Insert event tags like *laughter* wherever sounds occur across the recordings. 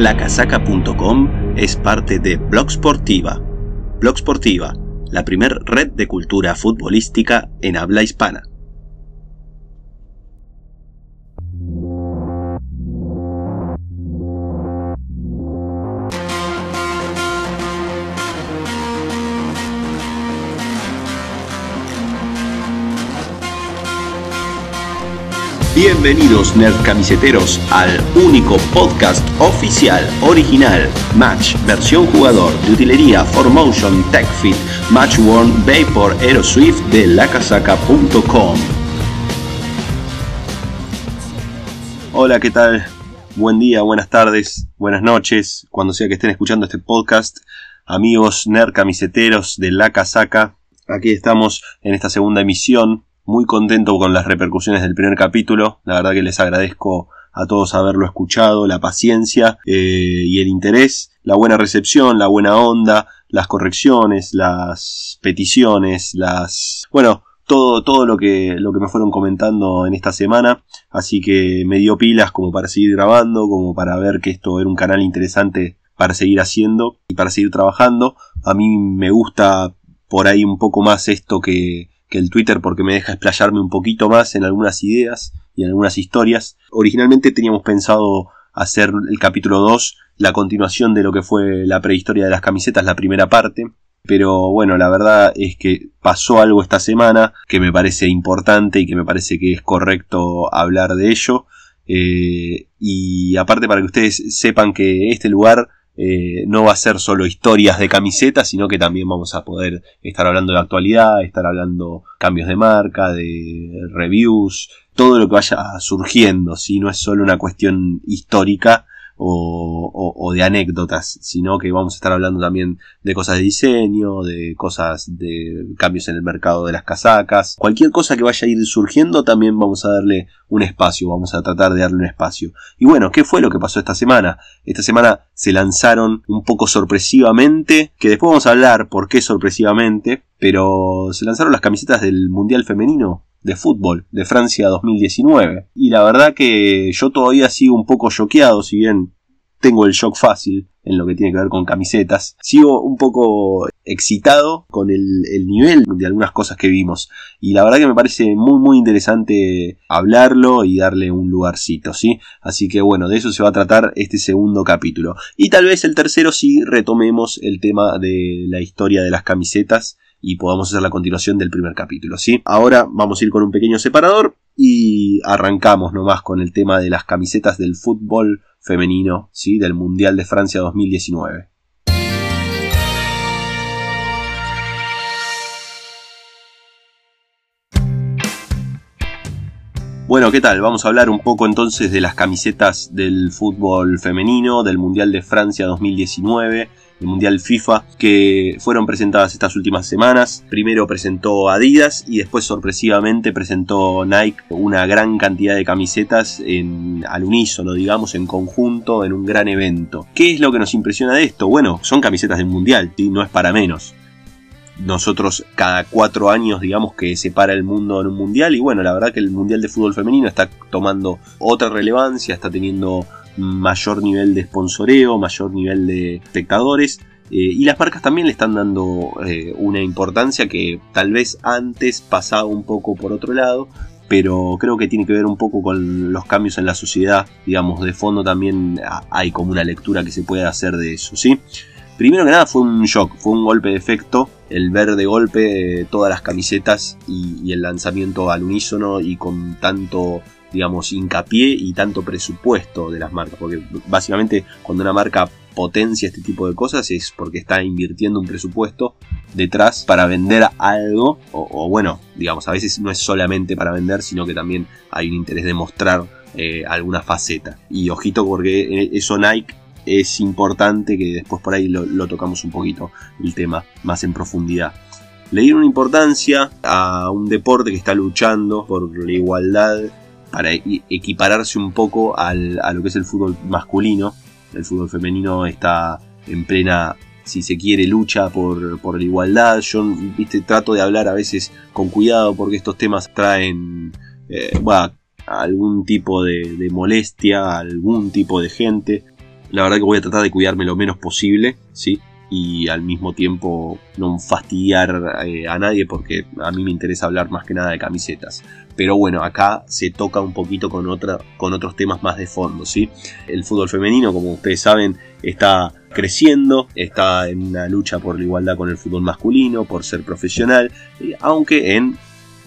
Lacasaca.com es parte de Blog Sportiva. Blog Sportiva, la primer red de cultura futbolística en habla hispana. Bienvenidos nerd camiseteros al único podcast oficial, original, Match, versión jugador, de utilería, Formotion, TechFit, Matchworn, Vapor, Aeroswift de lacasaca.com. Hola, ¿qué tal? Buen día, buenas tardes, buenas noches, cuando sea que estén escuchando este podcast, amigos nerd camiseteros de La Casaca. Aquí estamos en esta segunda emisión muy contento con las repercusiones del primer capítulo. La verdad que les agradezco a todos haberlo escuchado, la paciencia eh, y el interés, la buena recepción, la buena onda, las correcciones, las peticiones, las... bueno, todo, todo lo que, lo que me fueron comentando en esta semana. Así que me dio pilas como para seguir grabando, como para ver que esto era un canal interesante para seguir haciendo y para seguir trabajando. A mí me gusta por ahí un poco más esto que, que el Twitter porque me deja explayarme un poquito más en algunas ideas y en algunas historias. Originalmente teníamos pensado hacer el capítulo 2, la continuación de lo que fue la prehistoria de las camisetas, la primera parte. Pero bueno, la verdad es que pasó algo esta semana que me parece importante y que me parece que es correcto hablar de ello. Eh, y aparte para que ustedes sepan que este lugar eh, no va a ser solo historias de camisetas, sino que también vamos a poder estar hablando de actualidad, estar hablando cambios de marca, de reviews, todo lo que vaya surgiendo, si no es solo una cuestión histórica, o, de anécdotas, sino que vamos a estar hablando también de cosas de diseño, de cosas de cambios en el mercado de las casacas, cualquier cosa que vaya a ir surgiendo también vamos a darle un espacio, vamos a tratar de darle un espacio. Y bueno, ¿qué fue lo que pasó esta semana? Esta semana se lanzaron un poco sorpresivamente, que después vamos a hablar por qué sorpresivamente, pero se lanzaron las camisetas del Mundial Femenino de fútbol de Francia 2019. Y la verdad que yo todavía sigo un poco choqueado, si bien tengo el shock fácil en lo que tiene que ver con camisetas. Sigo un poco excitado con el, nivel de algunas cosas que vimos. Y la verdad que me parece muy muy interesante hablarlo y darle un lugarcito, ¿sí? Así que bueno, de eso se va a tratar este segundo capítulo. Y tal vez el tercero sí retomemos el tema de la historia de las camisetas y podamos hacer la continuación del primer capítulo, ¿sí? Ahora vamos a ir con un pequeño separador y arrancamos nomás con el tema de las camisetas del fútbol femenino, ¿sí? Del Mundial de Francia 2019. Bueno, ¿qué tal? Vamos a hablar un poco entonces de las camisetas del fútbol femenino del Mundial de Francia 2019 el Mundial FIFA, que fueron presentadas estas últimas semanas. Primero presentó Adidas y después sorpresivamente presentó Nike una gran cantidad de camisetas en, al unísono, digamos, en conjunto, en un gran evento. ¿Qué es lo que nos impresiona de esto? Bueno, son camisetas del Mundial, y no es para menos nosotros cada cuatro años digamos que separa el mundo en un mundial y bueno la verdad que el mundial de fútbol femenino está tomando otra relevancia está teniendo mayor nivel de sponsoreo, mayor nivel de espectadores. Eh, y las marcas también le están dando eh, una importancia que tal vez antes pasaba un poco por otro lado, pero creo que tiene que ver un poco con los cambios en la sociedad. Digamos, de fondo también hay como una lectura que se puede hacer de eso, ¿sí? Primero que nada fue un shock, fue un golpe de efecto, el ver de golpe todas las camisetas y el lanzamiento al unísono y con tanto digamos, hincapié y tanto presupuesto de las marcas. Porque básicamente cuando una marca potencia este tipo de cosas es porque está invirtiendo un presupuesto detrás para vender algo. O, bueno, digamos, a veces no es solamente para vender, sino que también hay un interés de mostrar eh, alguna faceta. Y ojito porque eso Nike es importante que después por ahí lo, lo tocamos un poquito el tema más en profundidad le dieron importancia a un deporte que está luchando por la igualdad para equipararse un poco a lo que es el fútbol masculino. El fútbol femenino está en plena, si se quiere, lucha por, la igualdad. Yo viste, trato de hablar a veces con cuidado porque estos temas traen eh, algún tipo de, molestia a algún tipo de gente. La verdad que voy a tratar de cuidarme lo menos posible, ¿sí? y al mismo tiempo no fastidiar eh, a nadie porque a mí me interesa hablar más que nada de camisetas. Pero bueno, acá se toca un poquito con, con otros temas más de fondo, ¿sí? El fútbol femenino, como ustedes saben, está creciendo, está en una lucha por la igualdad con el fútbol masculino, por ser profesional, aunque en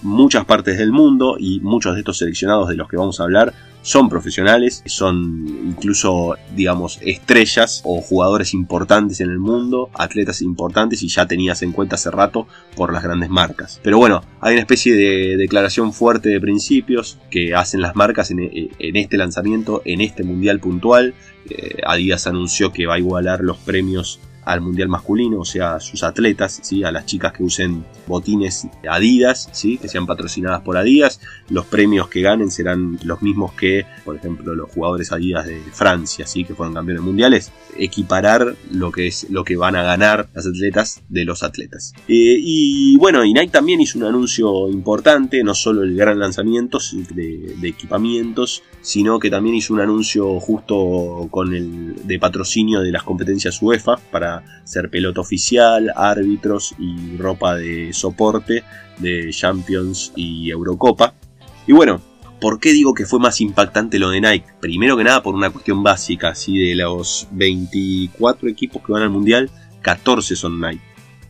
muchas partes del mundo y muchos de estos seleccionados de los que vamos a hablar son profesionales, son incluso, digamos, estrellas o jugadores importantes en el mundo, atletas importantes y ya tenías en cuenta hace rato por las grandes marcas. Pero bueno, hay una especie de declaración fuerte de principios que hacen las marcas en, este lanzamiento, en este mundial puntual. Eh, Adidas anunció que va a igualar los premios al mundial masculino, o sea, a sus atletas, ¿sí? a las chicas que usen botines Adidas, ¿sí? que sean patrocinadas por Adidas. Los premios que ganen serán los mismos que, por ejemplo, los jugadores Adidas de Francia, ¿sí? que fueron campeones mundiales. Equiparar lo que es lo que van a ganar las atletas de los atletas. Eh, y bueno, y Nike también hizo un anuncio importante, no solo el gran lanzamiento de, de equipamientos, sino que también hizo un anuncio justo con el de patrocinio de las competencias UEFA para ser pelota oficial, árbitros y ropa de soporte de Champions y Eurocopa. Y bueno, ¿por qué digo que fue más impactante lo de Nike? Primero que nada por una cuestión básica, así de los 24 equipos que van al Mundial, 14 son Nike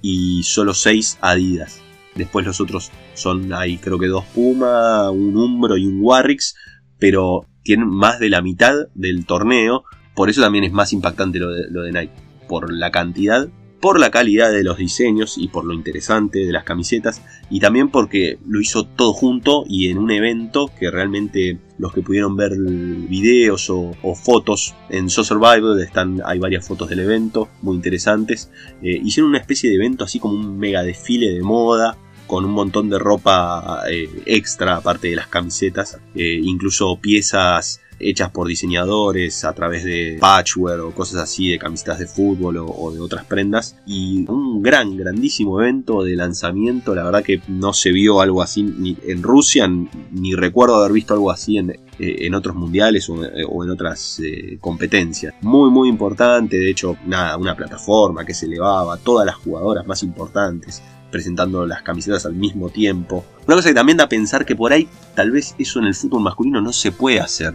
y solo 6 Adidas. Después los otros son, hay creo que dos Puma, un Umbro y un Warrix, pero tienen más de la mitad del torneo, por eso también es más impactante lo de, lo de Nike por la cantidad, por la calidad de los diseños y por lo interesante de las camisetas y también porque lo hizo todo junto y en un evento que realmente los que pudieron ver videos o, fotos en So Survival están, hay varias fotos del evento muy interesantes eh, hicieron una especie de evento así como un mega desfile de moda con un montón de ropa eh, extra aparte de las camisetas, eh, incluso piezas hechas por diseñadores a través de patchwork o cosas así de camisetas de fútbol o, de otras prendas y un gran grandísimo evento de lanzamiento la verdad que no se vio algo así ni en Rusia ni recuerdo haber visto algo así en, eh, otros mundiales o, en otras eh, competencias muy muy importante de hecho nada una plataforma que se elevaba todas las jugadoras más importantes presentando las camisetas al mismo tiempo. Una cosa que también da a pensar que por ahí tal vez eso en el fútbol masculino no se puede hacer.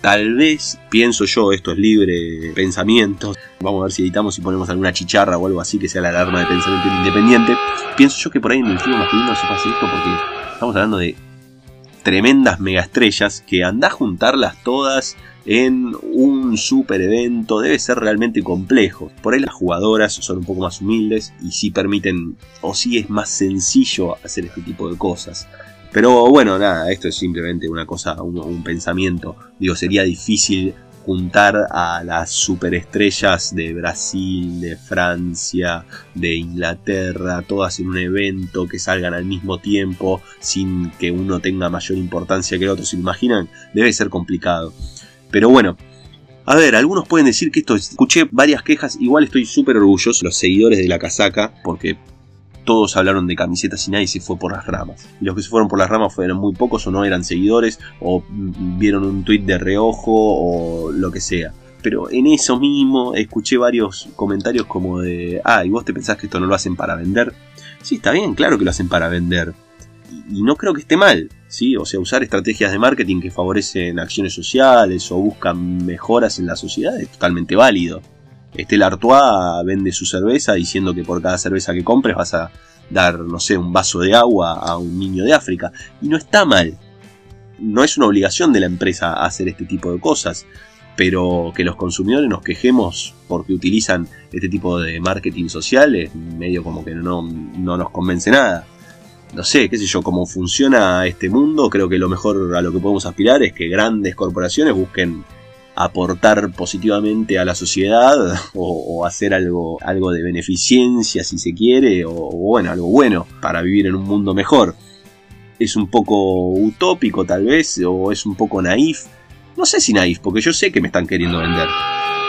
Tal vez, pienso yo, esto es libre pensamiento. Vamos a ver si editamos y ponemos alguna chicharra o algo así que sea la alarma de pensamiento independiente. Pienso yo que por ahí en el fútbol masculino se pasa esto porque estamos hablando de tremendas megaestrellas que anda a juntarlas todas en un super evento debe ser realmente complejo. Por ahí las jugadoras son un poco más humildes y sí permiten, o sí es más sencillo hacer este tipo de cosas. Pero bueno, nada, esto es simplemente una cosa, un, pensamiento. Digo, sería difícil juntar a las superestrellas de Brasil, de Francia, de Inglaterra, todas en un evento que salgan al mismo tiempo sin que uno tenga mayor importancia que el otro. ¿Se imaginan? Debe ser complicado. Pero bueno, a ver, algunos pueden decir que esto, escuché varias quejas, igual estoy súper orgulloso, los seguidores de la casaca, porque todos hablaron de camisetas y nadie se fue por las ramas. Y los que se fueron por las ramas fueron muy pocos o no eran seguidores o vieron un tweet de reojo o lo que sea. Pero en eso mismo escuché varios comentarios como de, ah, ¿y vos te pensás que esto no lo hacen para vender? Sí, está bien, claro que lo hacen para vender. Y, no creo que esté mal, ¿sí? O sea, usar estrategias de marketing que favorecen acciones sociales o buscan mejoras en la sociedad es totalmente válido. Estela Artois vende su cerveza diciendo que por cada cerveza que compres vas a dar, no sé, un vaso de agua a un niño de África. Y no está mal. No es una obligación de la empresa hacer este tipo de cosas. Pero que los consumidores nos quejemos porque utilizan este tipo de marketing social medio como que no, no nos convence nada. No sé, qué sé yo, cómo funciona este mundo, creo que lo mejor a lo que podemos aspirar es que grandes corporaciones busquen aportar positivamente a la sociedad o, hacer algo, algo de beneficencia si se quiere o, bueno, algo bueno para vivir en un mundo mejor. Es un poco utópico tal vez o es un poco naif. No sé si naif, porque yo sé que me están queriendo vender.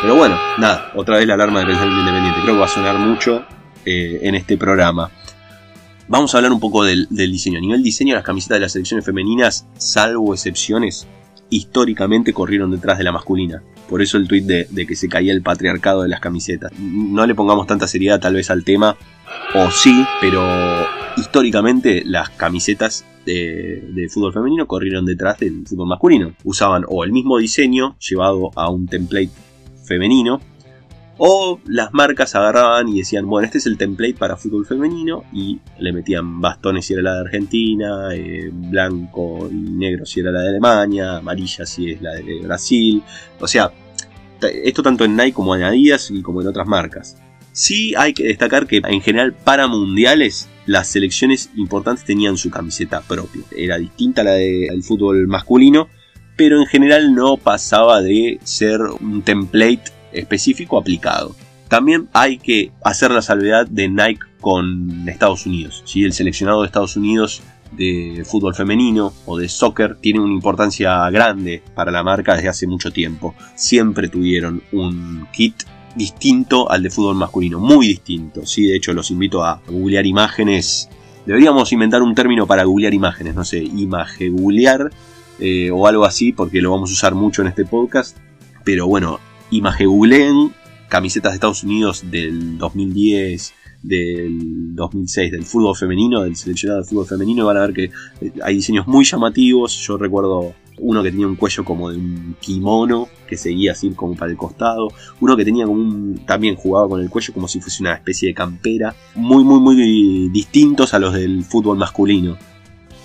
Pero bueno, nada, otra vez la alarma de pensamiento independiente. Creo que va a sonar mucho eh, en este programa. Vamos a hablar un poco del, del, diseño. A nivel diseño, las camisetas de las selecciones femeninas, salvo excepciones, históricamente corrieron detrás de la masculina. Por eso el tuit de, de que se caía el patriarcado de las camisetas. No le pongamos tanta seriedad tal vez al tema, o sí, pero históricamente las camisetas de, fútbol femenino corrieron detrás del fútbol masculino. Usaban o el mismo diseño llevado a un template femenino, o las marcas agarraban y decían, bueno, este es el template para fútbol femenino y le metían bastones si era la de Argentina, eh, blanco y negro si era la de Alemania, amarilla si es la de Brasil. O sea, esto tanto en Nike como en Adidas y como en otras marcas. Sí hay que destacar que en general para mundiales las selecciones importantes tenían su camiseta propia. Era distinta a la del fútbol masculino, pero en general no pasaba de ser un template específico aplicado. También hay que hacer la salvedad de Nike con Estados Unidos. Si El seleccionado de Estados Unidos de fútbol femenino o de soccer tiene una importancia grande para la marca desde hace mucho tiempo. Siempre tuvieron un kit distinto al de fútbol masculino, muy distinto. ¿sí? De hecho, los invito a googlear imágenes. Deberíamos inventar un término para googlear imágenes, no sé, imagen googlear eh, o algo así, porque lo vamos a usar mucho en este podcast. Pero bueno, imagen googleen camisetas de Estados Unidos del 2010, del 2006, del fútbol femenino, del seleccionado de fútbol femenino, van a ver que eh, hay diseños muy llamativos. Yo recuerdo uno que tenía un cuello como de un kimono que seguía así como para el costado, uno que tenía como un también jugaba con el cuello como si fuese una especie de campera, muy muy muy distintos a los del fútbol masculino.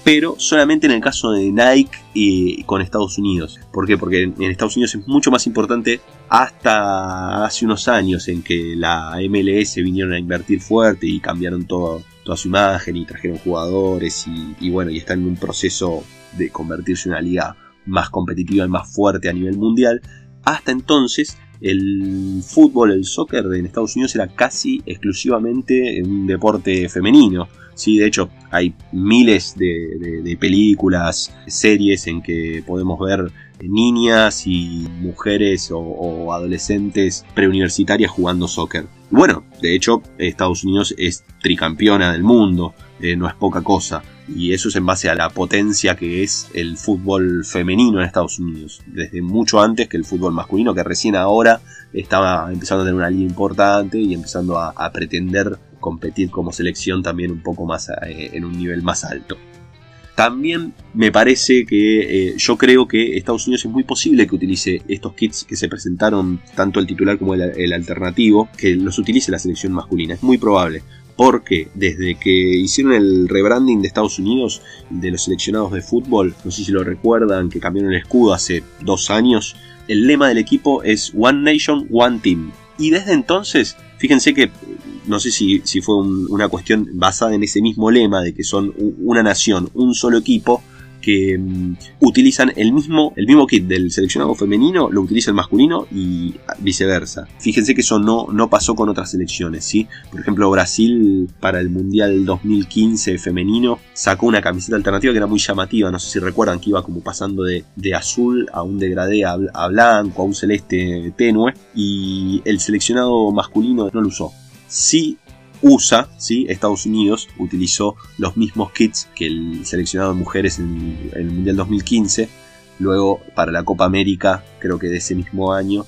Pero solamente en el caso de Nike y con Estados Unidos. ¿Por qué? Porque en Estados Unidos es mucho más importante hasta hace unos años en que la MLS vinieron a invertir fuerte y cambiaron todo, toda su imagen y trajeron jugadores y, y bueno, y están en un proceso de convertirse en una liga más competitiva y más fuerte a nivel mundial. Hasta entonces, el fútbol, el soccer en Estados Unidos era casi exclusivamente un deporte femenino. Sí, de hecho, hay miles de, películas, series en que podemos ver niñas y mujeres o, adolescentes preuniversitarias jugando soccer. Bueno, de hecho, Estados Unidos es tricampeona del mundo, eh, no es poca cosa y eso es en base a la potencia que es el fútbol femenino en Estados Unidos, desde mucho antes que el fútbol masculino, que recién ahora estaba empezando a tener una liga importante y empezando a, pretender competir como selección también un poco más eh, en un nivel más alto. También me parece que eh, yo creo que Estados Unidos es muy posible que utilice estos kits que se presentaron, tanto el titular como el alternativo, que los utilice la selección masculina. Es muy probable porque desde que hicieron el rebranding de Estados Unidos de los seleccionados de fútbol, no sé si lo recuerdan, que cambiaron el escudo hace dos años, el lema del equipo es One Nation, One Team. Y desde entonces, fíjense que no sé si, fue una cuestión basada en ese mismo lema de que son una nación, un solo equipo, que mm, utilizan el mismo, el mismo kit del seleccionado femenino, lo utiliza el masculino y viceversa. Fíjense que eso no, no pasó con otras selecciones, ¿sí? Por ejemplo, Brasil para el Mundial 2015 femenino sacó una camiseta alternativa que era muy llamativa, no sé si recuerdan que iba como pasando de, azul a un degradé a blanco, a un celeste tenue, y el seleccionado masculino no lo usó. Sí USA, ¿sí? Estados Unidos, utilizó los mismos kits que el seleccionado de mujeres en, el Mundial 2015. Luego, para la Copa América, creo que de ese mismo año,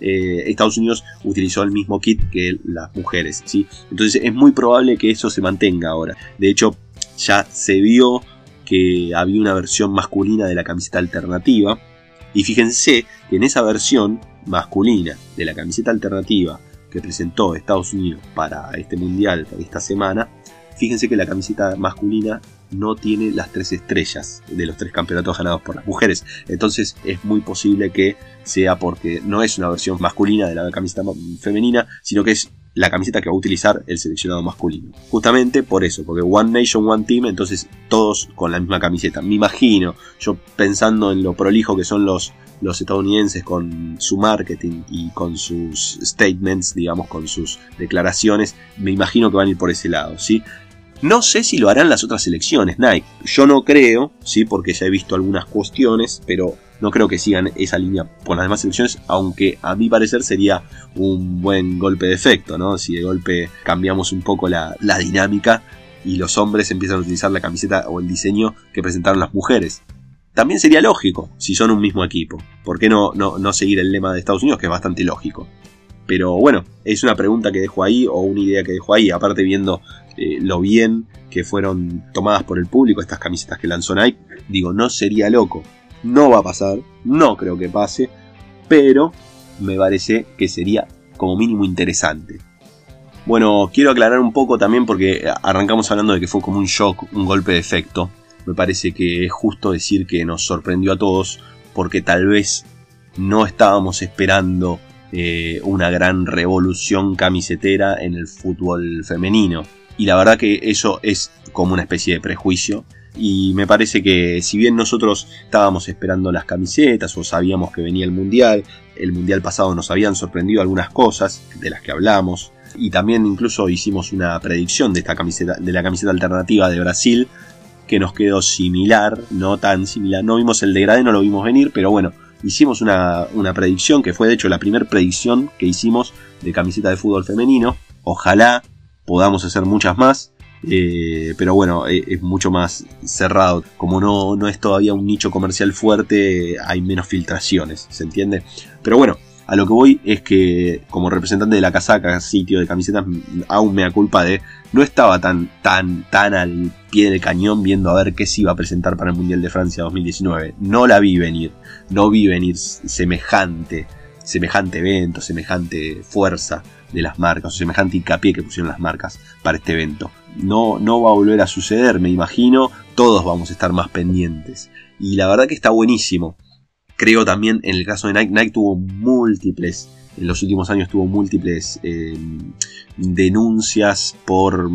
eh, Estados Unidos utilizó el mismo kit que las mujeres. ¿sí? Entonces es muy probable que eso se mantenga ahora. De hecho, ya se vio que había una versión masculina de la camiseta alternativa. Y fíjense que en esa versión masculina de la camiseta alternativa que presentó Estados Unidos para este mundial, para esta semana, fíjense que la camiseta masculina no tiene las tres estrellas de los tres campeonatos ganados por las mujeres. Entonces es muy posible que sea porque no es una versión masculina de la camiseta femenina, sino que es la camiseta que va a utilizar el seleccionado masculino. Justamente por eso, porque One Nation, One Team, entonces todos con la misma camiseta. Me imagino, yo pensando en lo prolijo que son los los estadounidenses con su marketing y con sus statements, digamos, con sus declaraciones, me imagino que van a ir por ese lado, ¿sí? No sé si lo harán las otras elecciones, Nike. Yo no creo, sí, porque ya he visto algunas cuestiones, pero no creo que sigan esa línea con las demás elecciones, aunque a mi parecer sería un buen golpe de efecto, ¿no? Si de golpe cambiamos un poco la, la dinámica y los hombres empiezan a utilizar la camiseta o el diseño que presentaron las mujeres. También sería lógico si son un mismo equipo. ¿Por qué no, no, no seguir el lema de Estados Unidos, que es bastante lógico? Pero bueno, es una pregunta que dejo ahí o una idea que dejo ahí, aparte viendo eh, lo bien que fueron tomadas por el público estas camisetas que lanzó Nike, digo, no sería loco. No va a pasar, no creo que pase, pero me parece que sería como mínimo interesante. Bueno, quiero aclarar un poco también porque arrancamos hablando de que fue como un shock, un golpe de efecto. Me parece que es justo decir que nos sorprendió a todos porque tal vez no estábamos esperando eh, una gran revolución camisetera en el fútbol femenino. Y la verdad que eso es como una especie de prejuicio. Y me parece que si bien nosotros estábamos esperando las camisetas o sabíamos que venía el mundial, el mundial pasado nos habían sorprendido algunas cosas de las que hablamos. Y también incluso hicimos una predicción de esta camiseta, de la camiseta alternativa de Brasil, que nos quedó similar, no tan similar. No vimos el degradé, no lo vimos venir, pero bueno, hicimos una, predicción, que fue de hecho la primera predicción que hicimos de camiseta de fútbol femenino. Ojalá podamos hacer muchas más. Eh, pero bueno, eh, es, mucho más cerrado. Como no, no es todavía un nicho comercial fuerte, hay menos filtraciones, ¿se entiende? Pero bueno, a lo que voy es que como representante de la casaca, sitio de camisetas, aún me da culpa de no estaba tan, tan, tan al pie del cañón viendo a ver qué se iba a presentar para el Mundial de Francia 2019. No la vi venir, no vi venir semejante, semejante evento, semejante fuerza de las marcas, o semejante hincapié que pusieron las marcas para este evento. No, no va a volver a suceder, me imagino, todos vamos a estar más pendientes. Y la verdad que está buenísimo creo también en el caso de Nike, Nike tuvo múltiples, en los últimos años tuvo múltiples eh, denuncias por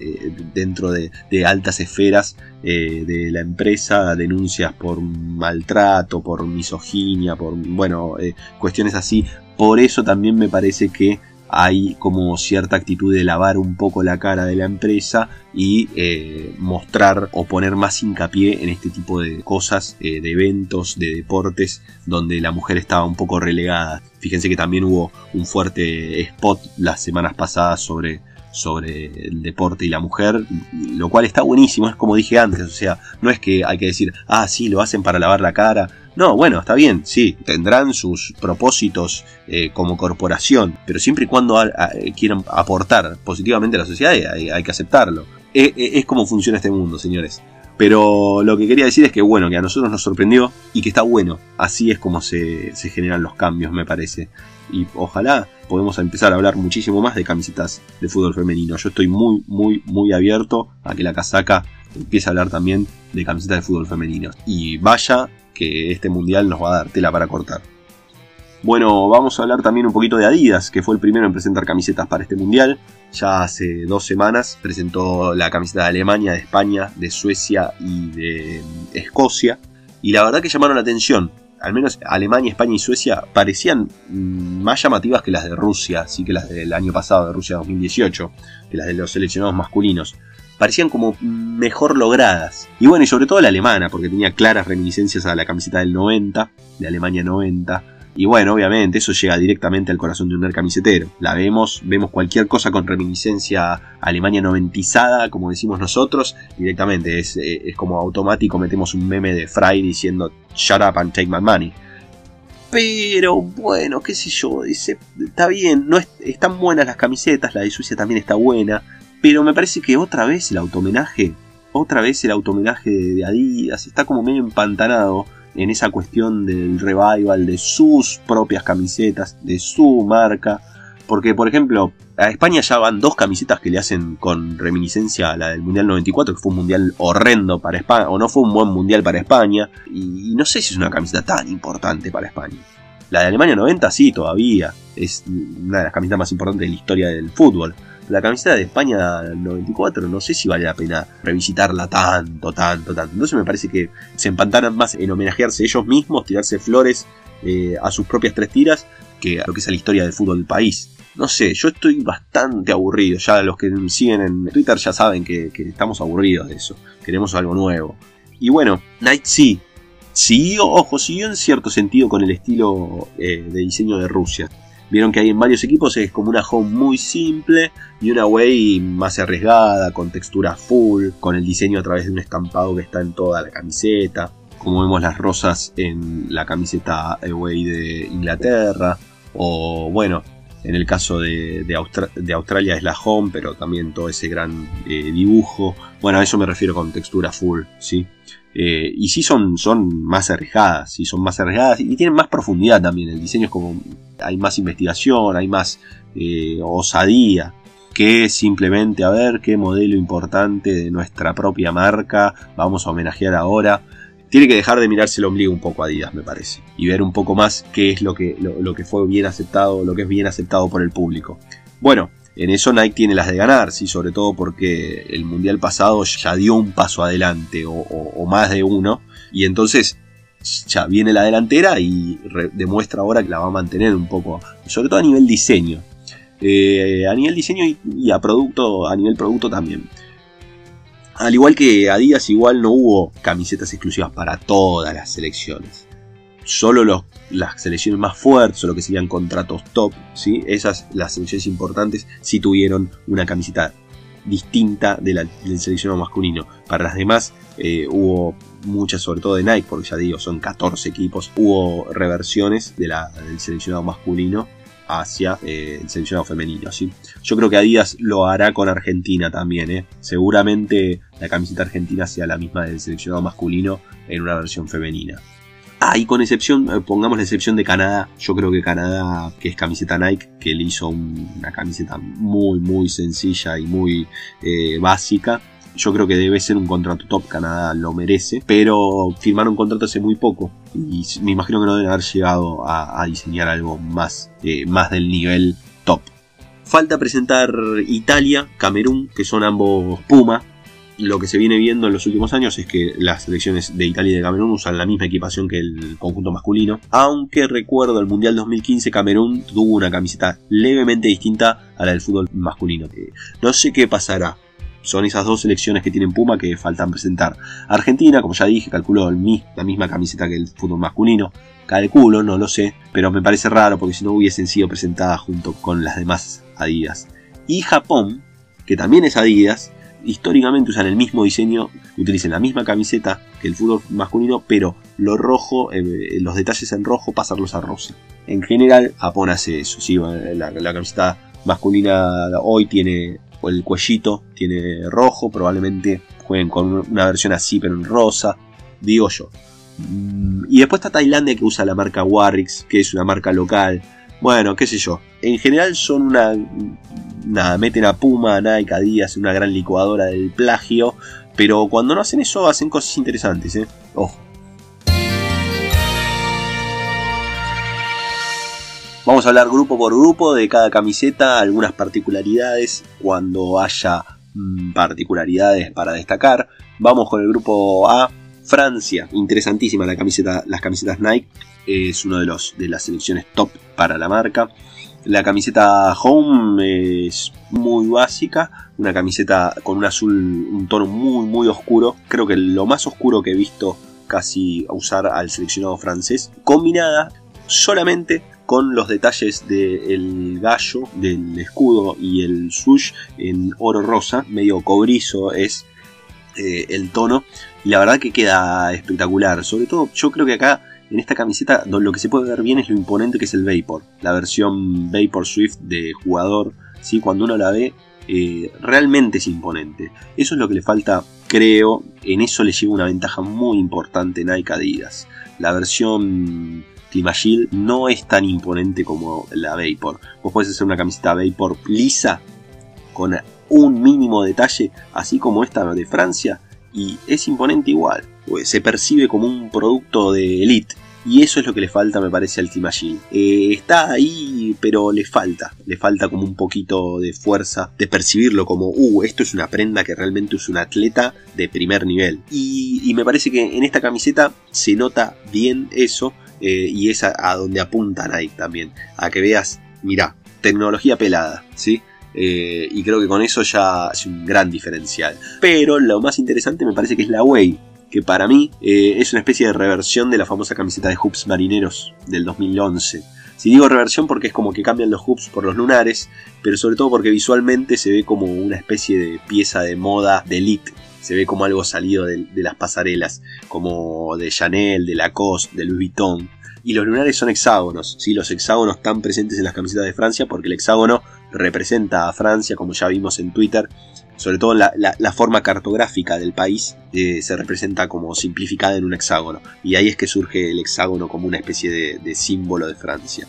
eh, dentro de, altas esferas eh, de la empresa, denuncias por maltrato, por misoginia, por bueno, cuestiones así. Por eso también me parece que hay como cierta actitud de lavar un poco la cara de la empresa y eh, mostrar o poner más hincapié en este tipo de cosas, eh, de eventos, de deportes, donde la mujer estaba un poco relegada. Fíjense que también hubo un fuerte spot las semanas pasadas sobre sobre el deporte y la mujer, lo cual está buenísimo, es como dije antes, o sea, no es que hay que decir, ah, sí, lo hacen para lavar la cara, no, bueno, está bien, sí, tendrán sus propósitos eh, como corporación, pero siempre y cuando quieran aportar positivamente a la sociedad hay, que aceptarlo. Es como funciona este mundo, señores. Pero lo que quería decir es que bueno, que a nosotros nos sorprendió y que está bueno. Así es como se, generan los cambios, me parece. Y ojalá podemos empezar a hablar muchísimo más de camisetas de fútbol femenino. Yo estoy muy, muy, muy abierto a que la casaca empiece a hablar también de camisetas de fútbol femenino. Y vaya que este mundial nos va a dar tela para cortar. Bueno, vamos a hablar también un poquito de Adidas, que fue el primero en presentar camisetas para este mundial. Ya hace dos semanas presentó la camiseta de Alemania, de España, de Suecia y de Escocia. Y la verdad que llamaron la atención. Al menos Alemania, España y Suecia parecían mm, más llamativas que las de Rusia, así que las del año pasado, de Rusia 2018, que las de los seleccionados masculinos parecían como mejor logradas. Y bueno, y sobre todo la alemana, porque tenía claras reminiscencias a la camiseta del 90, de Alemania 90, y bueno, obviamente eso llega directamente al corazón de un camisetero. La vemos, vemos cualquier cosa con reminiscencia Alemania noventizada, como decimos nosotros, directamente es, eh, es como automático, metemos un meme de Fry diciendo Shut up and take my money. Pero bueno, qué sé yo, dice, está bien, no están buenas las camisetas, la de Suecia también está buena, pero me parece que otra vez el automenaje, otra vez el automenaje de Adidas está como medio empantanado en esa cuestión del revival de sus propias camisetas, de su marca. Porque, por ejemplo, a España ya van dos camisetas que le hacen con reminiscencia a la del Mundial 94, que fue un mundial horrendo para España, o no fue un buen mundial para España, y, no sé si es una camiseta tan importante para España. La de Alemania 90 sí, todavía, es una de las camisetas más importantes de la historia del fútbol. La camiseta de España 94 no sé si vale la pena revisitarla tanto, tanto, tanto. Entonces me parece que se empantanan más en homenajearse ellos mismos, tirarse flores eh, a sus propias tres tiras, que a lo que es la historia del fútbol del país. No sé, yo estoy bastante aburrido. Ya los que siguen en Twitter ya saben que, estamos aburridos de eso. Queremos algo nuevo. Y bueno, Night sí. Siguió, ojo, siguió en cierto sentido con el estilo eh, de diseño de Rusia. Vieron que hay en varios equipos es como una home muy simple y una way más arriesgada, con textura full, con el diseño a través de un estampado que está en toda la camiseta, como vemos las rosas en la camiseta away de Inglaterra, o bueno, en el caso de, Australia es la home, pero también todo ese gran eh, dibujo. Bueno, a eso me refiero con textura full, ¿sí? Eh, y sí son, son más arriesgadas, sí son más arriesgadas y tienen más profundidad también. El diseño es como, hay más investigación, hay más eh, osadía que simplemente a ver qué modelo importante de nuestra propia marca vamos a homenajear ahora tiene que dejar de mirarse el ombligo un poco a Adidas, me parece, y ver un poco más qué es lo que, lo, que fue bien aceptado, lo que es bien aceptado por el público. Bueno, en eso Nike tiene las de ganar, sí, sobre todo porque el mundial pasado ya dio un paso adelante o, más de uno, y entonces ya viene la delantera y demuestra ahora que la va a mantener un poco, sobre todo a nivel diseño. Eh, a nivel diseño y, a producto, a nivel producto también. Al igual que Adidas, igual no hubo camisetas exclusivas para todas las selecciones. Solo las selecciones más fuertes o lo que serían contratos top, ¿sí? esas, las selecciones importantes, sí tuvieron una camiseta distinta del seleccionado masculino. Para las demás eh, hubo muchas, sobre todo de Nike, porque ya digo, son 14 equipos. Hubo reversiones de la, del seleccionado masculino hacia eh, el seleccionado femenino. Yo creo que Adidas lo hará con Argentina también. ¿eh? Seguramente la camiseta argentina sea la misma del seleccionado masculino en una versión femenina. Ah, y con excepción, eh, pongamos la excepción de Canadá. Yo creo que Canadá, que es camiseta Nike, que le hizo una camiseta muy, muy sencilla y muy básica, yo creo que debe ser un contrato top, Canadá lo merece, pero firmaron un contrato hace muy poco y me imagino que no deben haber llegado a, diseñar algo más, eh, más del nivel top. Falta presentar Italia, Camerún, que son ambos Puma. Lo que se viene viendo en los últimos años es que las selecciones de Italia y de Camerún usan la misma equipación que el conjunto masculino. Aunque recuerdo el Mundial 2015 Camerún tuvo una camiseta levemente distinta a la del fútbol masculino. Eh, no sé qué pasará son esas dos selecciones que tienen Puma que faltan presentar. Argentina, como ya dije, calculó la misma camiseta que el fútbol masculino. Calculo, no lo sé, pero me parece raro porque si no hubiesen sido presentadas junto con las demás Adidas. Y Japón, que también es Adidas, históricamente usan el mismo diseño, utilizan la misma camiseta que el fútbol masculino, pero lo rojo, eh, los detalles en rojo, pasarlos a rosa. En general, Japón hace eso, ¿sí? la camiseta masculina hoy tiene o el cuellito tiene rojo, probablemente jueguen con una versión así pero en rosa, digo yo. Mm, y después está Tailandia que usa la marca Warrix, que es una marca local. Bueno, qué sé yo. En general son una... Nada, meten a Puma, Nike, Adidas, una gran licuadora del plagio. Pero cuando no hacen eso, hacen cosas interesantes, ¿eh? Ojo. Vamos a hablar grupo por grupo de cada camiseta, algunas particularidades, cuando haya mm, particularidades para destacar. Vamos con el grupo A, Francia, interesantísima la camiseta, las camisetas Nike, es una de, de las selecciones top para la marca. La camiseta Home es muy básica, una camiseta con un azul, un tono muy muy oscuro, creo que lo más oscuro que he visto casi usar al seleccionado francés, combinada solamente con los detalles del gallo, del escudo y el sush en oro rosa, medio cobrizo es eh, el tono, y la verdad que queda espectacular, sobre todo yo creo que acá en esta camiseta lo que se puede ver bien es lo imponente que es el Vapor, la versión Vapor Swift de jugador, ¿sí? cuando uno la ve eh, realmente es imponente. Eso es lo que le falta, creo, en eso le lleva una ventaja muy importante Nike Adidas. La versión Climagil no es tan imponente como la Vapor. Vos podés hacer una camiseta Vapor lisa con un mínimo detalle, así como esta de Francia, y es imponente igual. Pues se percibe como un producto de elite. Y eso es lo que le falta, me parece, al Timagil. Eh, está ahí, pero le falta. Le falta como un poquito de fuerza de percibirlo como, uh, esto es una prenda que realmente es un atleta de primer nivel. y me parece que en esta camiseta se nota bien eso eh, y es a, donde apunta Nike también, a que veas, mira, tecnología pelada, ¿sí? Eh, y creo que con eso ya es un gran diferencial. Pero lo más interesante me parece que es la Way, que para mí eh, es una especie de reversión de la famosa camiseta de Hoops Marineros del 2011. Si digo reversión porque es como que cambian los hoops por los lunares, pero sobre todo porque visualmente se ve como una especie de pieza de moda de elite. Se ve como algo salido de, las pasarelas, como de Chanel, de Lacoste, de Louis Vuitton. Y los lunares son hexágonos, ¿sí? los hexágonos están presentes en las camisetas de Francia porque el hexágono representa a Francia, como ya vimos en Twitter, sobre todo la, la, forma cartográfica del país eh, se representa como simplificada en un hexágono. Y ahí es que surge el hexágono como una especie de, símbolo de Francia.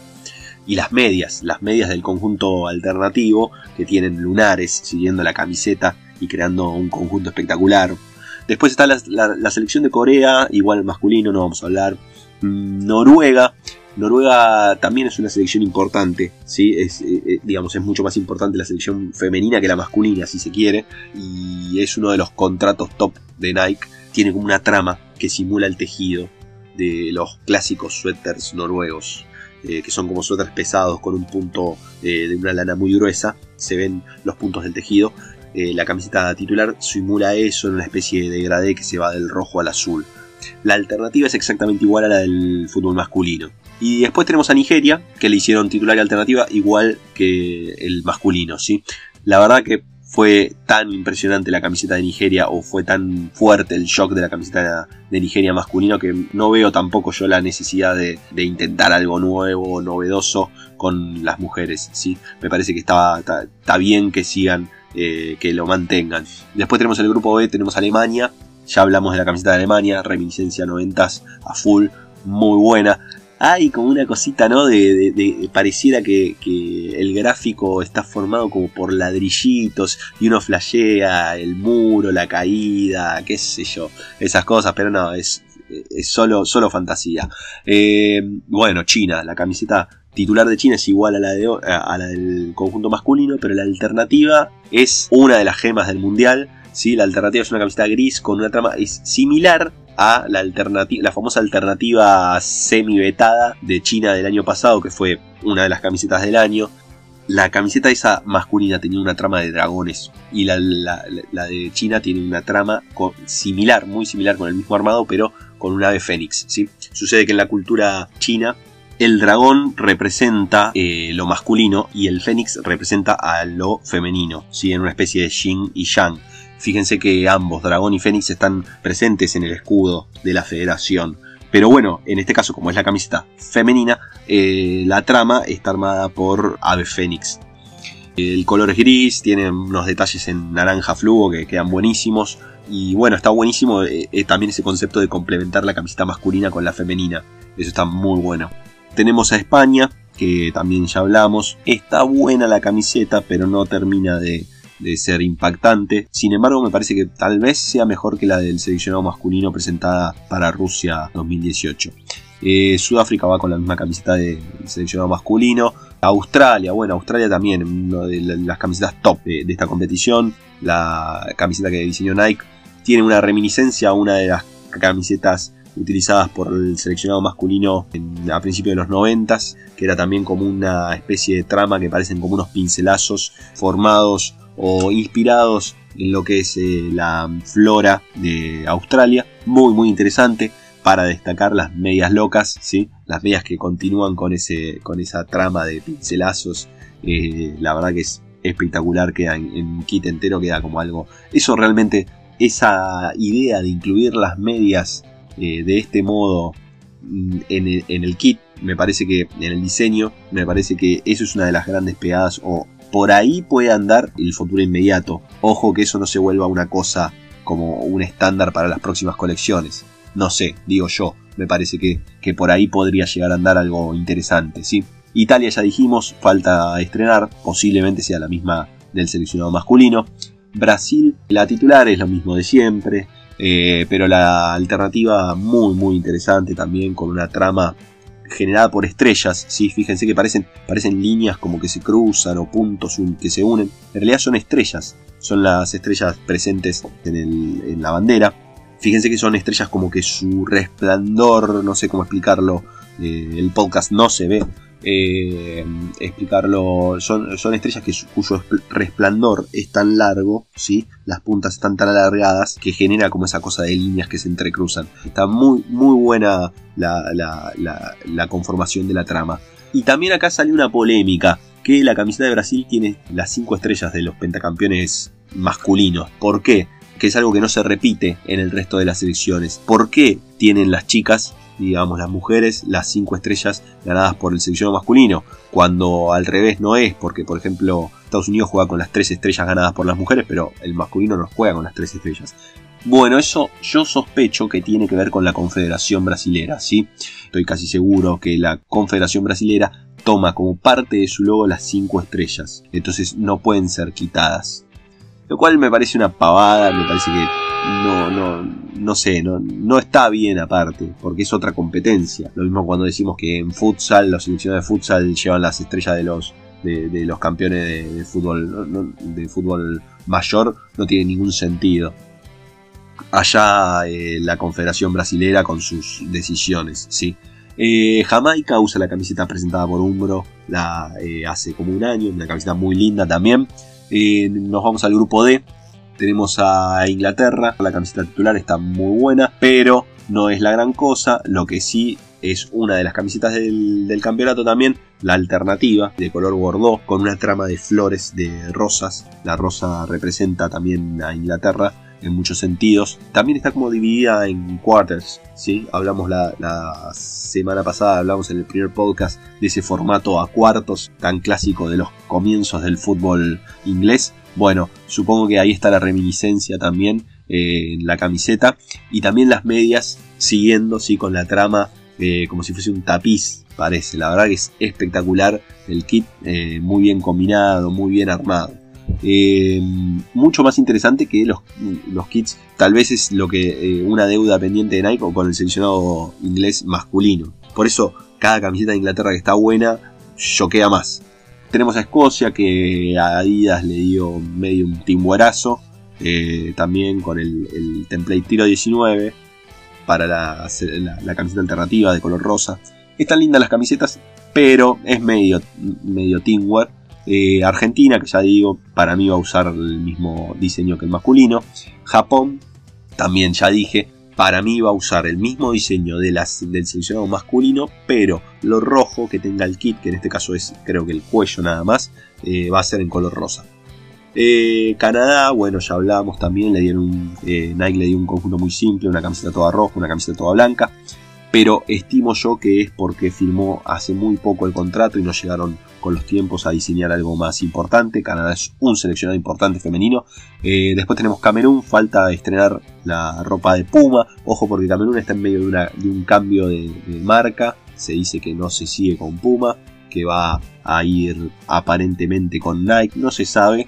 Y las medias, las medias del conjunto alternativo, que tienen lunares siguiendo la camiseta y creando un conjunto espectacular. Después está la, la selección de Corea, igual masculino, no vamos a hablar. Mm, Noruega, Noruega también es una selección importante, ¿sí? es, eh, eh, digamos, es mucho más importante la selección femenina que la masculina, si se quiere, y es uno de los contratos top de Nike. Tiene como una trama que simula el tejido de los clásicos suéteres noruegos, eh, que son como suéteres pesados con un punto de una lana muy gruesa. Se ven los puntos del tejido. La camiseta titular simula eso en una especie de degradé que se va del rojo al azul. La alternativa es exactamente igual a la del fútbol masculino. Y después tenemos a Nigeria, que le hicieron titular y alternativa igual que el masculino, ¿sí? La verdad que fue tan impresionante la camiseta de Nigeria o fue tan fuerte el shock de la camiseta de Nigeria masculino que no veo tampoco yo la necesidad de, intentar algo nuevo, novedoso con las mujeres, ¿sí? Me parece que está, está, bien que sigan, eh, que lo mantengan. Después tenemos el grupo B, tenemos Alemania, ya hablamos de la camiseta de Alemania, reminiscencia noventas a full, muy buena hay como una cosita, ¿no? De, pareciera que, el gráfico está formado como por ladrillitos y uno flashea el muro, la caída, qué sé yo, esas cosas, pero no, es, es solo, solo fantasía. Eh, bueno, China, la camiseta titular de China es igual a la, de, del conjunto masculino, pero la alternativa es una de las gemas del mundial. ¿sí? La alternativa es una camiseta gris con una trama es similar a la, alternativa, la famosa alternativa semi-vetada de China del año pasado, que fue una de las camisetas del año. La camiseta esa masculina tenía una trama de dragones y la, de China tiene una trama similar, muy similar con el mismo armado, pero con un ave fénix. ¿sí? Sucede que en la cultura china el dragón representa eh, lo masculino y el fénix representa a lo femenino, ¿sí? en una especie de yin y yang. Fíjense que ambos, Dragón y Fénix, están presentes en el escudo de la federación. Pero bueno, en este caso, como es la camiseta femenina, eh, la trama está armada por Ave Fénix. El color es gris, tiene unos detalles en naranja fluo que quedan buenísimos. Y bueno, está buenísimo eh, también ese concepto de complementar la camiseta masculina con la femenina. Eso está muy bueno. Tenemos a España, que también ya hablamos. Está buena la camiseta, pero no termina de, de ser impactante. Sin embargo, me parece que tal vez sea mejor que la del seleccionado masculino presentada para Rusia 2018. Eh, Sudáfrica va con la misma camiseta del seleccionado masculino. Australia, bueno, Australia también, una de las camisetas top de, esta competición. La camiseta que diseñó Nike tiene una reminiscencia a una de las camisetas utilizadas por el seleccionado masculino a principios de los 90, que era también como una especie de trama que parecen como unos pincelazos formados o inspirados en lo que es eh, la flora de Australia. Muy, muy interesante para destacar las medias locas, ¿sí? las medias que continúan con, ese, con esa trama de pincelazos. Eh, la verdad que es espectacular, queda en, en kit entero, queda como algo. Eso realmente, esa idea de incluir las medias eh, de este modo mm, en el, kit, me parece que en el diseño, me parece que eso es una de las grandes pegadas o por ahí puede andar el futuro inmediato. Ojo que eso no se vuelva una cosa como un estándar para las próximas colecciones. No sé, digo yo, me parece que, que por ahí podría llegar a andar algo interesante, ¿sí? Italia ya dijimos, falta estrenar, posiblemente sea la misma del seleccionado masculino. Brasil, la titular es lo mismo de siempre, eh, pero la alternativa muy muy interesante también con una trama generada por estrellas, ¿sí? fíjense que parecen, parecen líneas como que se cruzan o puntos que se unen, en realidad son estrellas, son las estrellas presentes en, la bandera, fíjense que son estrellas como que su resplandor, no sé cómo explicarlo, eh, el podcast no se ve, eh, explicarlo. Son, son estrellas que, cuyo resplandor es tan largo, ¿sí? las puntas están tan alargadas, que genera como esa cosa de líneas que se entrecruzan. Está muy, muy buena la, la conformación de la trama. Y también acá salió una polémica, que la camiseta de Brasil tiene las cinco estrellas de los pentacampeones masculinos. ¿Por qué? Que es algo que no se repite en el resto de las selecciones. ¿Por qué tienen las chicas digamos, las mujeres, las cinco estrellas ganadas por el seleccionado masculino, cuando al revés no es, porque por ejemplo Estados Unidos juega con las tres estrellas ganadas por las mujeres, pero el masculino no juega con las tres estrellas. Bueno, eso yo sospecho que tiene que ver con la Confederación Brasilera, ¿sí? Estoy casi seguro que la Confederación Brasilera toma como parte de su logo las cinco estrellas, entonces no pueden ser quitadas. Lo cual me parece una pavada, me parece que no, no, no sé, no, no está bien aparte, porque es otra competencia. Lo mismo cuando decimos que en futsal, los seleccionados de futsal llevan las estrellas de los, de, los campeones de, fútbol, de fútbol mayor, no tiene ningún sentido. Allá eh, la Confederación Brasilera con sus decisiones, ¿sí? Eh, Jamaica usa la camiseta presentada por Umbro, la eh, hace como un año, una camiseta muy linda también. Nos vamos al grupo D, tenemos a Inglaterra, la camiseta titular está muy buena, pero no es la gran cosa. Lo que sí es una de las camisetas del, campeonato también, la alternativa de color bordeaux con una trama de flores de rosas. La rosa representa también a Inglaterra en muchos sentidos. También está como dividida en quarters, ¿sí? Hablamos la, semana pasada, hablamos en el primer podcast de ese formato a cuartos tan clásico de los comienzos del fútbol inglés. Bueno, supongo que ahí está la reminiscencia también eh, en la camiseta. Y también las medias siguiendo, sí, con la trama eh, como si fuese un tapiz, parece. La verdad que es espectacular el kit, eh, muy bien combinado, muy bien armado. Mucho más interesante que los, los, kits. Tal vez es lo que una deuda pendiente de Nike con el seleccionado inglés masculino. Por eso cada camiseta de Inglaterra que está buena choquea más. Tenemos a Escocia que a Adidas le dio medio un timbuerazo. Eh, también con el, template tiro 19 para la, camiseta alternativa de color rosa. Están lindas las camisetas, pero es medio, medio. Eh, Argentina, que ya digo, para mí va a usar el mismo diseño que el masculino. Japón, también ya dije, para mí va a usar el mismo diseño de las, del seleccionado masculino, pero lo rojo que tenga el kit, que en este caso es creo que el cuello nada más, eh, va a ser en color rosa. Eh, Canadá, bueno, ya hablábamos también, le dieron Nike le dio un conjunto muy simple, una camiseta toda roja, una camiseta toda blanca, pero estimo yo que es porque firmó hace muy poco el contrato y no llegaron con los tiempos a diseñar algo más importante. Canadá es un seleccionado importante femenino. Eh, después tenemos Camerún, falta estrenar la ropa de Puma. Ojo porque Camerún está en medio de, un cambio de, marca. Se dice que no se sigue con Puma, que va a ir aparentemente con Nike, no se sabe.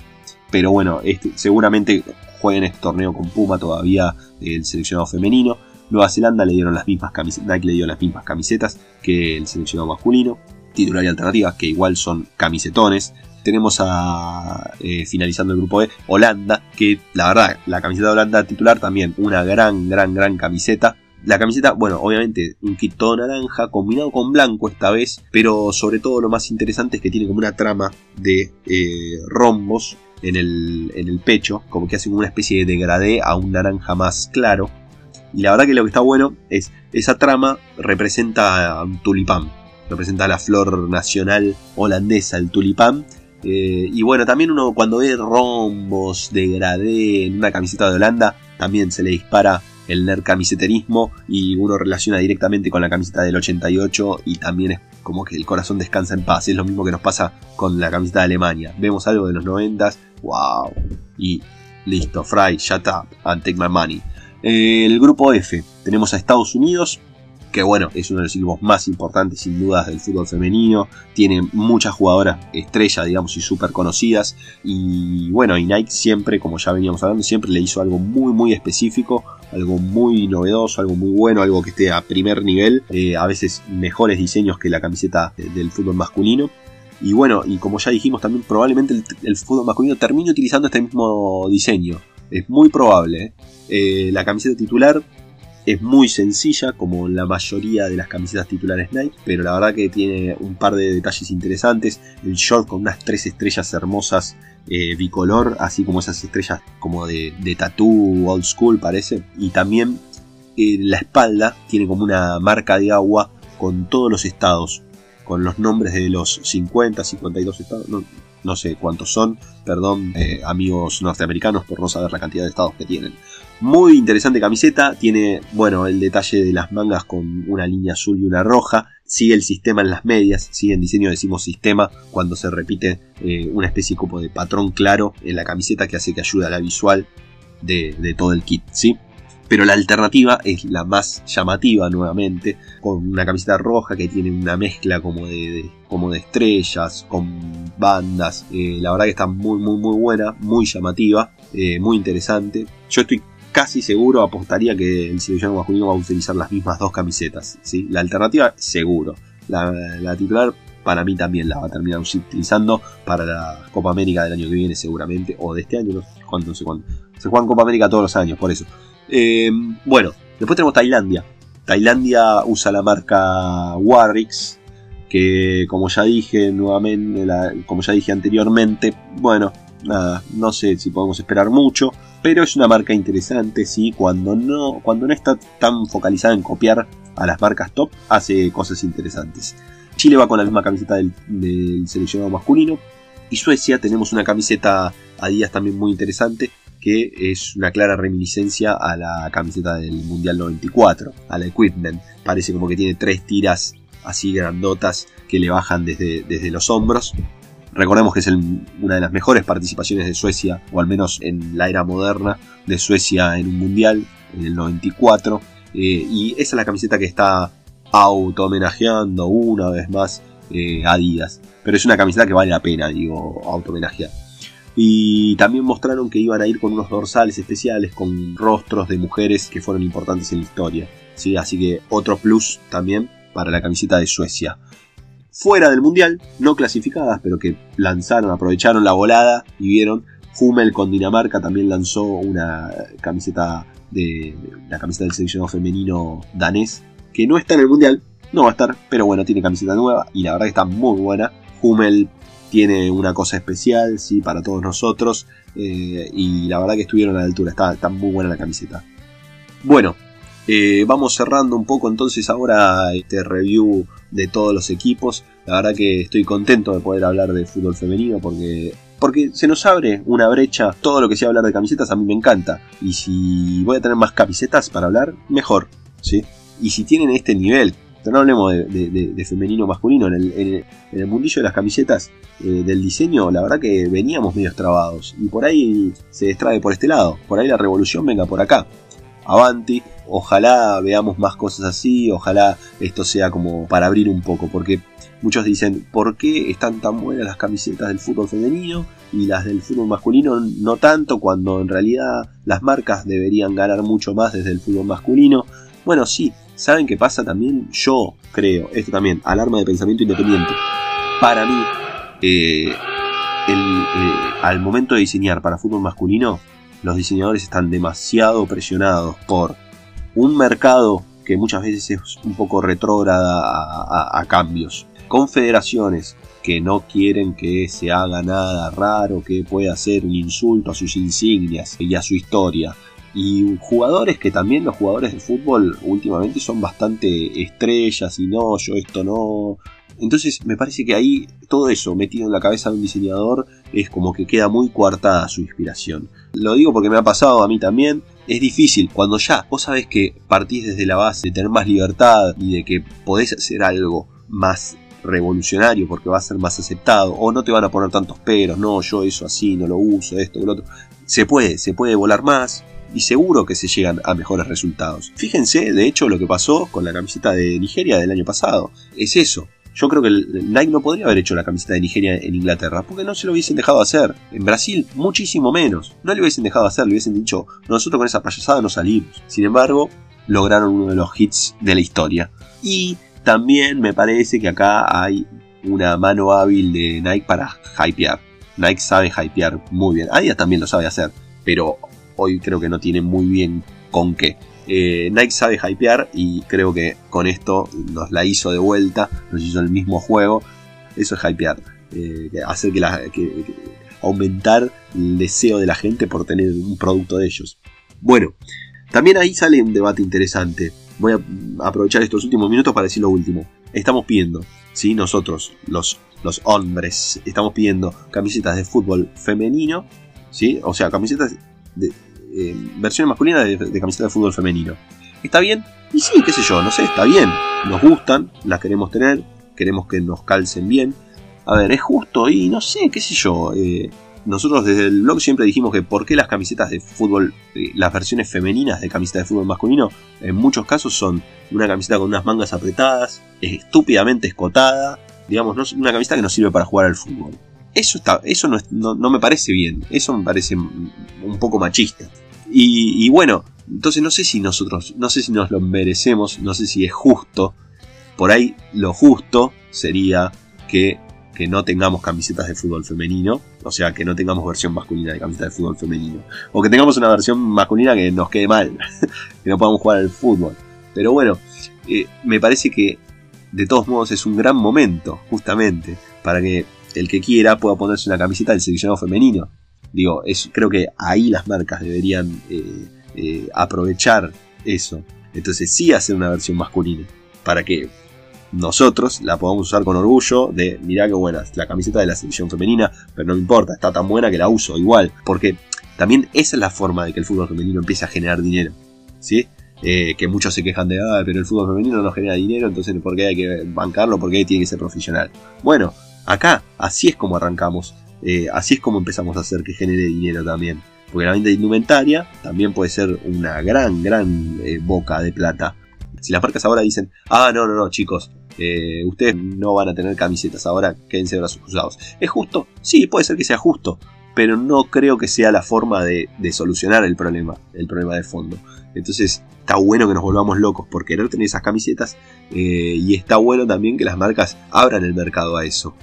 Pero bueno, este, seguramente jueguen este torneo con Puma todavía el seleccionado femenino. Nueva Zelanda le dieron las mismas camisetas, Nike le dio las mismas camisetas que el seleccionado masculino titular y alternativa, que igual son camisetones. Tenemos a, eh, finalizando el grupo E, Holanda, que la verdad, la camiseta de Holanda titular también, una gran, gran, gran camiseta. La camiseta, bueno, obviamente un kit todo naranja, combinado con blanco esta vez, pero sobre todo lo más interesante es que tiene como una trama de eh, rombos en el, en el pecho, como que hace una especie de degradé a un naranja más claro. Y la verdad que lo que está bueno es, esa trama representa a un tulipán, representa la flor nacional holandesa, el tulipán. Eh, y bueno, también uno cuando ve rombos de gradé en una camiseta de Holanda, también se le dispara el nerd camiseterismo y uno relaciona directamente con la camiseta del 88 y también es como que el corazón descansa en paz. Es lo mismo que nos pasa con la camiseta de Alemania. Vemos algo de los 90, wow. Y listo, Fry, shut up and take my money. El grupo F, tenemos a Estados Unidos, que bueno, es uno de los equipos más importantes sin dudas del fútbol femenino, tiene muchas jugadoras estrellas, digamos, y súper conocidas, y bueno, y Nike siempre, como ya veníamos hablando, siempre le hizo algo muy, muy específico, algo muy novedoso, algo muy bueno, algo que esté a primer nivel, eh, a veces mejores diseños que la camiseta del fútbol masculino. Y bueno, y como ya dijimos también, probablemente el, fútbol masculino termine utilizando este mismo diseño. Es muy probable. ¿eh? Eh, la camiseta titular Es muy sencilla, como la mayoría de las camisetas titulares Nike, pero la verdad que tiene un par de detalles interesantes. El short con unas tres estrellas hermosas eh, bicolor, así como esas estrellas como de, de tattoo old school parece. Y también eh, la espalda tiene como una marca de agua con todos los estados, con los nombres de los 50, 52 estados, no, sé cuántos son, perdón eh, amigos norteamericanos por no saber la cantidad de estados que tienen. Muy interesante camiseta, tiene, bueno, el detalle de las mangas con una línea azul y una roja, sigue el sistema en las medias, sigue en diseño decimos sistema cuando se repite eh, una especie como de patrón claro en la camiseta que hace que ayude a la visual de, de todo el kit, ¿sí? pero la alternativa es la más llamativa nuevamente, con una camiseta roja que tiene una mezcla como de, como de estrellas, con bandas, eh, la verdad que está muy muy muy buena, muy llamativa, eh, muy interesante. Yo estoy casi seguro, apostaría que el seleccionado masculino va a utilizar las mismas dos camisetas, ¿sí? La alternativa, seguro. La, titular para mí también la va a terminar utilizando para la Copa América del año que viene seguramente, o de este año, no sé cuándo, no sé cuándo. Se juegan Copa América todos los años, por eso. Eh, bueno, después tenemos Tailandia. Tailandia usa la marca Warrix, que como ya dije nuevamente, como ya dije anteriormente, bueno, nada, no sé si podemos esperar mucho, pero es una marca interesante, sí, cuando no, cuando no está tan focalizada en copiar a las marcas top, hace cosas interesantes. Chile va con la misma camiseta del, del seleccionado masculino. Y Suecia tenemos una camiseta a días también muy interesante que es una clara reminiscencia a la camiseta del Mundial 94, a la Equipment. Parece como que tiene tres tiras así grandotas que le bajan desde, desde los hombros. Recordemos que es una de las mejores participaciones de Suecia, o al menos en la era moderna de Suecia en un Mundial, en el 94. Eh, y esa es la camiseta que está auto homenajeando una vez más eh, a Díaz. Pero es una camiseta que vale la pena, digo, auto homenajear. Y también mostraron que iban a ir con unos dorsales especiales con rostros de mujeres que fueron importantes en la historia. ¿sí? Así que otro plus también para la camiseta de Suecia. Fuera del mundial, no clasificadas, pero que lanzaron, aprovecharon la volada y vieron. Hummel con Dinamarca también lanzó una camiseta de la camiseta del seleccionado femenino danés que no está en el mundial, no va a estar, pero bueno, tiene camiseta nueva y la verdad que está muy buena. Hummel tiene una cosa especial, sí, para todos nosotros. Eh, y la verdad que estuvieron a la altura, está, muy buena la camiseta. Bueno, eh, vamos cerrando un poco entonces ahora este review de todos los equipos. La verdad que estoy contento de poder hablar de fútbol femenino porque porque se nos abre una brecha. Todo lo que sea hablar de camisetas a mí me encanta. Y si voy a tener más camisetas para hablar, mejor. ¿sí? Y si tienen este nivel, no hablemos de, femenino masculino, en el, mundillo de las camisetas eh, del diseño, la verdad que veníamos medio trabados. Y por ahí se distrae por este lado, por ahí la revolución venga por acá. Avanti, ojalá veamos más cosas así, ojalá esto sea como para abrir un poco, porque muchos dicen, ¿por qué están tan buenas las camisetas del fútbol femenino y las del fútbol masculino no tanto cuando en realidad las marcas deberían ganar mucho más desde el fútbol masculino? Bueno, sí, ¿Saben qué pasa también? Yo creo, esto también, alarma de pensamiento independiente. Para mí, eh, eh, al momento de diseñar para fútbol masculino, los diseñadores están demasiado presionados por un mercado que muchas veces es un poco retrógrada a, cambios. Confederaciones que no quieren que se haga nada raro que pueda ser un insulto a sus insignias y a su historia y jugadores que también los jugadores de fútbol últimamente son bastante estrellas y no, yo esto no. Entonces me parece que ahí todo eso metido en la cabeza de un diseñador es como que queda muy coartada su inspiración. Lo digo porque me ha pasado a mí también. Es difícil cuando ya vos sabés que partís desde la base de tener más libertad y de que podés hacer algo más revolucionario porque va a ser más aceptado o no te van a poner tantos peros, no, yo eso así no lo uso, esto, lo otro. Se puede, se puede volar más, y seguro que se llegan a mejores resultados. Fíjense, de hecho, lo que pasó con la camiseta de Nigeria del año pasado. Es eso. Yo creo que Nike no podría haber hecho la camiseta de Nigeria en Inglaterra, porque no se lo hubiesen dejado hacer. En Brasil, muchísimo menos. No le hubiesen dejado hacer, le hubiesen dicho, nosotros con esa payasada no salimos. Sin embargo, lograron uno de los hits de la historia. Y también me parece que acá hay una mano hábil de Nike para hypear. Nike sabe hypear muy bien. Adidas también lo sabe hacer, pero hoy creo que no tiene muy bien con qué. Eh, Nike sabe hypear y creo que con esto nos la hizo de vuelta, nos hizo el mismo juego. Eso es hypear, eh, hacer que, la, aumentar el deseo de la gente por tener un producto de ellos. Bueno, también ahí sale un debate interesante. Voy a aprovechar estos últimos minutos para decir lo último. Estamos pidiendo, ¿sí? nosotros, los, los hombres, estamos pidiendo camisetas de fútbol femenino, ¿sí? o sea, camisetas de, eh, versiones masculinas de, de de fútbol femenino. ¿Está bien? Y sí, qué sé yo, no sé, está bien. Nos gustan, las queremos tener, queremos que nos calcen bien. A ver, es justo y no sé, qué sé yo. Eh, nosotros desde el blog siempre dijimos que por qué las camisetas de fútbol, eh, las versiones femeninas de camiseta de fútbol masculino, en muchos casos son una camiseta con unas mangas apretadas, estúpidamente escotada, digamos, una camiseta que no sirve para jugar al fútbol. Eso, está, eso no, no, me parece bien, eso me parece un poco machista. Y, bueno, entonces no sé si nosotros, no sé si nos lo merecemos, no sé si es justo. Por ahí lo justo sería que, que no tengamos camisetas de fútbol femenino, o sea, que no tengamos versión masculina de camiseta de fútbol femenino. O que tengamos una versión masculina que nos quede mal, *laughs* que no podamos jugar al fútbol. Pero bueno, eh, me parece que de todos modos es un gran momento, justamente, para que el que quiera pueda ponerse una camiseta del seleccionado femenino. Digo, es, creo que ahí las marcas deberían eh, eh, aprovechar eso. Entonces sí hacer una versión masculina. Para que nosotros la podamos usar con orgullo de, mirá qué buena, la camiseta de la selección femenina, pero no me importa, está tan buena que la uso igual. Porque también esa es la forma de que el fútbol femenino empiece a generar dinero. ¿Sí? Eh, que muchos se quejan de, ah, pero el fútbol femenino no genera dinero, entonces ¿por qué hay que bancarlo? ¿Por qué tiene que ser profesional? Bueno, Acá, así es como arrancamos. Eh, así es como empezamos a hacer que genere dinero también. Porque la venta indumentaria también puede ser una gran, gran eh, boca de plata. Si las marcas ahora dicen, ah, no, no, no, chicos, eh, ustedes no van a tener camisetas, ahora quédense brazos cruzados. ¿Es justo? Sí, puede ser que sea justo, pero no creo que sea la forma de, de solucionar el problema, el problema de fondo. Entonces está bueno que nos volvamos locos por querer tener esas camisetas y está bueno también que las marcas abran el mercado a eso.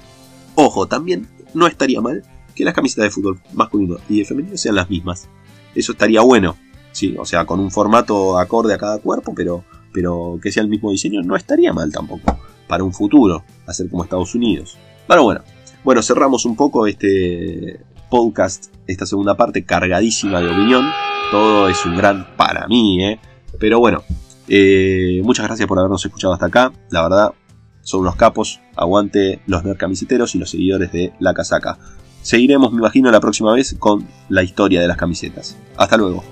Ojo, también no estaría mal que las camisetas de fútbol masculino y de femenino sean las mismas. Eso estaría bueno, ¿sí? O sea, con un formato acorde a cada cuerpo, pero, pero que sea el mismo diseño no estaría mal tampoco. Para un futuro, hacer como Estados Unidos. Pero bueno, bueno, cerramos un poco este podcast, esta segunda parte cargadísima de opinión. Todo es un gran para mí, ¿eh? Pero bueno, eh, muchas gracias por habernos escuchado hasta acá. La verdad, son unos capos, aguante los nerd camiseteros y los seguidores de La Casaca. Seguiremos, me imagino, la próxima vez con la historia de las camisetas. Hasta luego.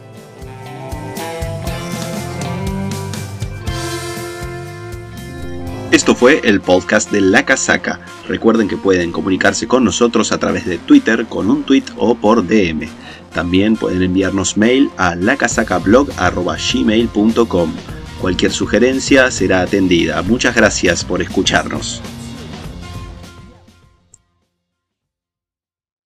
Esto fue el podcast de La Casaca. Recuerden que pueden comunicarse con nosotros a través de Twitter con un tweet o por DM. También pueden enviarnos mail a lacasacablog.gmail.com. Cualquier sugerencia será atendida. Muchas gracias por escucharnos.